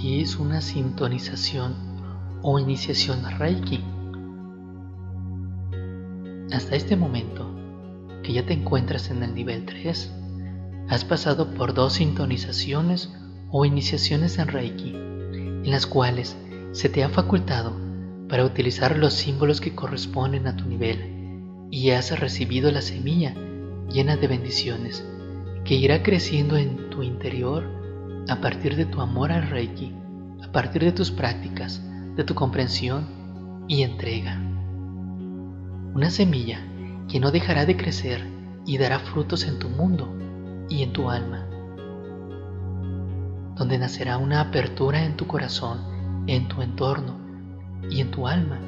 ¿qué es una sintonización o iniciación Reiki? Hasta este momento, que ya te encuentras en el nivel 3, has pasado por dos sintonizaciones o iniciaciones en Reiki, en las cuales se te ha facultado para utilizar los símbolos que corresponden a tu nivel y has recibido la semilla llena de bendiciones que irá creciendo en tu interior a partir de tu amor al Reiki, a partir de tus prácticas, de tu comprensión y entrega. Una semilla que no dejará de crecer y dará frutos en tu mundo y en tu alma, donde nacerá una apertura en tu corazón, en tu entorno y en tu alma,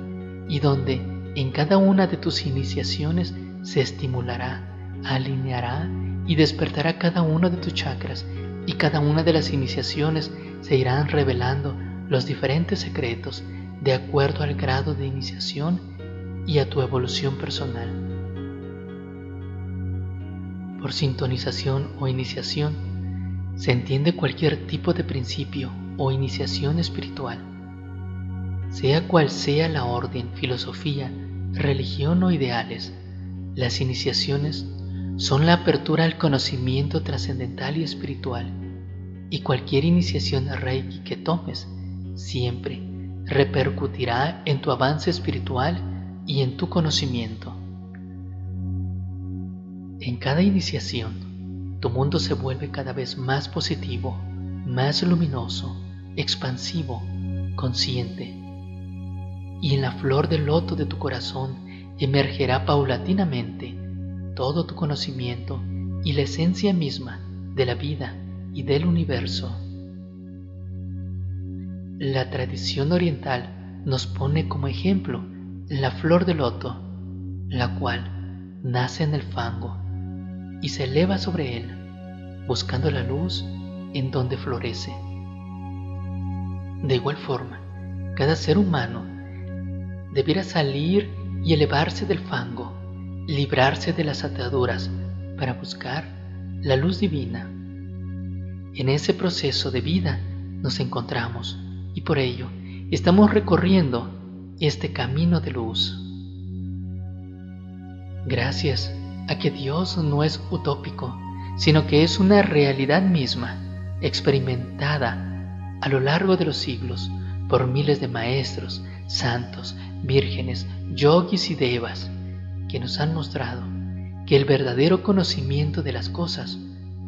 y donde en cada una de tus iniciaciones se estimulará, alineará y despertará cada uno de tus chakras y cada una de las iniciaciones se irán revelando los diferentes secretos de acuerdo al grado de iniciación y a tu evolución personal. Por sintonización o iniciación se entiende cualquier tipo de principio o iniciación espiritual, sea cual sea la orden, filosofía, religión o ideales. Las iniciaciones son la apertura al conocimiento trascendental y espiritual, y cualquier iniciación Reiki que tomes siempre repercutirá en tu avance espiritual y en tu conocimiento. En cada iniciación, tu mundo se vuelve cada vez más positivo, más luminoso, expansivo, consciente. Y en la flor del loto de tu corazón emergerá paulatinamente todo tu conocimiento y la esencia misma de la vida y del universo. La tradición oriental nos pone como ejemplo la flor de loto, la cual nace en el fango y se eleva sobre él, buscando la luz en donde florece. De igual forma, cada ser humano debiera salir y elevarse del fango librarse de las ataduras para buscar la luz divina. En ese proceso de vida nos encontramos y por ello estamos recorriendo este camino de luz. Gracias a que Dios no es utópico, sino que es una realidad misma, experimentada a lo largo de los siglos por miles de maestros, santos, vírgenes, yogis y devas que nos han mostrado que el verdadero conocimiento de las cosas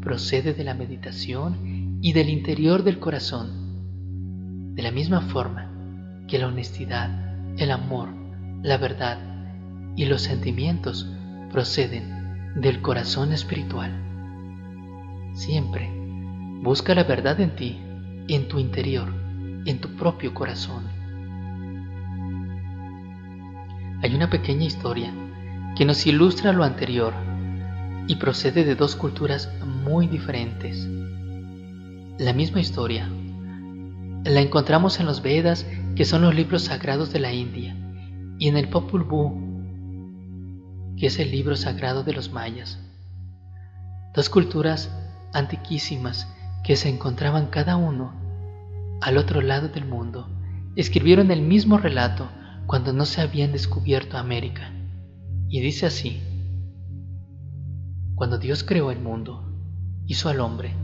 procede de la meditación y del interior del corazón, de la misma forma que la honestidad, el amor, la verdad y los sentimientos proceden del corazón espiritual. Siempre busca la verdad en ti, en tu interior, en tu propio corazón. Hay una pequeña historia que nos ilustra lo anterior y procede de dos culturas muy diferentes. La misma historia la encontramos en los Vedas, que son los libros sagrados de la India, y en el Popul Vuh, que es el libro sagrado de los mayas. Dos culturas antiquísimas que se encontraban cada uno al otro lado del mundo, escribieron el mismo relato cuando no se habían descubierto América. Y dice así, cuando Dios creó el mundo, hizo al hombre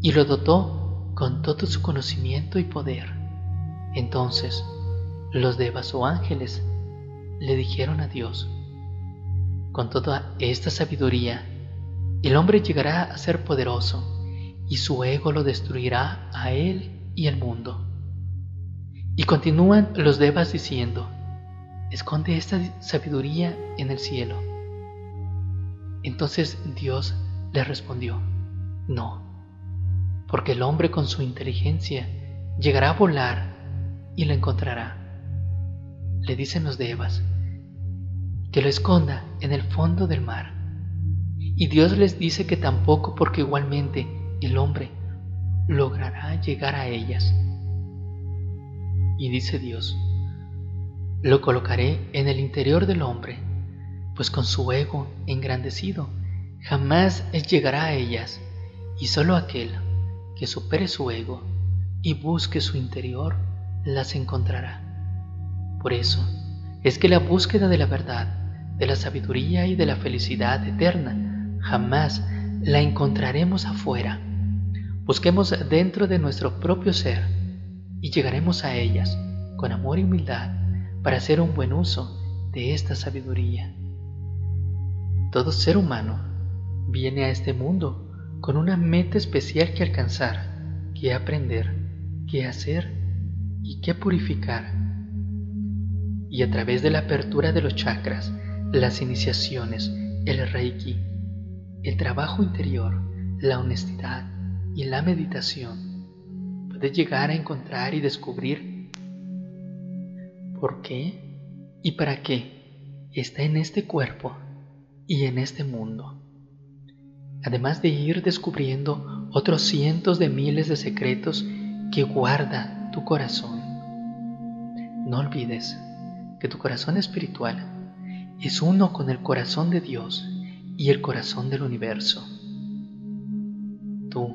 y lo dotó con todo su conocimiento y poder. Entonces los devas o ángeles le dijeron a Dios, con toda esta sabiduría, el hombre llegará a ser poderoso y su ego lo destruirá a él y el mundo. Y continúan los devas diciendo, esconde esta sabiduría en el cielo. Entonces Dios le respondió, no, porque el hombre con su inteligencia llegará a volar y la encontrará. Le dicen los devas, que lo esconda en el fondo del mar. Y Dios les dice que tampoco porque igualmente el hombre logrará llegar a ellas. Y dice Dios, lo colocaré en el interior del hombre, pues con su ego engrandecido jamás llegará a ellas, y solo aquel que supere su ego y busque su interior, las encontrará. Por eso es que la búsqueda de la verdad, de la sabiduría y de la felicidad eterna jamás la encontraremos afuera. Busquemos dentro de nuestro propio ser y llegaremos a ellas con amor y humildad para hacer un buen uso de esta sabiduría. Todo ser humano viene a este mundo con una meta especial que alcanzar, que aprender, que hacer y que purificar. Y a través de la apertura de los chakras, las iniciaciones, el reiki, el trabajo interior, la honestidad y la meditación, puedes llegar a encontrar y descubrir por qué y para qué está en este cuerpo y en este mundo además de ir descubriendo otros cientos de miles de secretos que guarda tu corazón. No olvides que tu corazón espiritual es uno con el corazón de Dios y el corazón del universo. Tú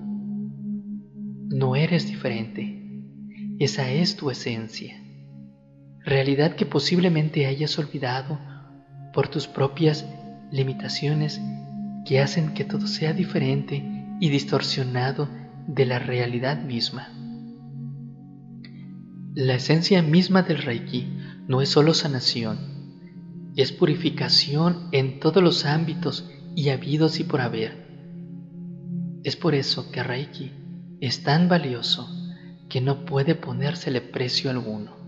no eres diferente, esa es tu esencia, realidad que posiblemente hayas olvidado por tus propias limitaciones que hacen que todo sea diferente y distorsionado de la realidad misma. La esencia misma del Reiki no es solo sanación, es purificación en todos los ámbitos y habidos y por haber. Es por eso que Reiki es tan valioso que no puede ponérsele precio alguno.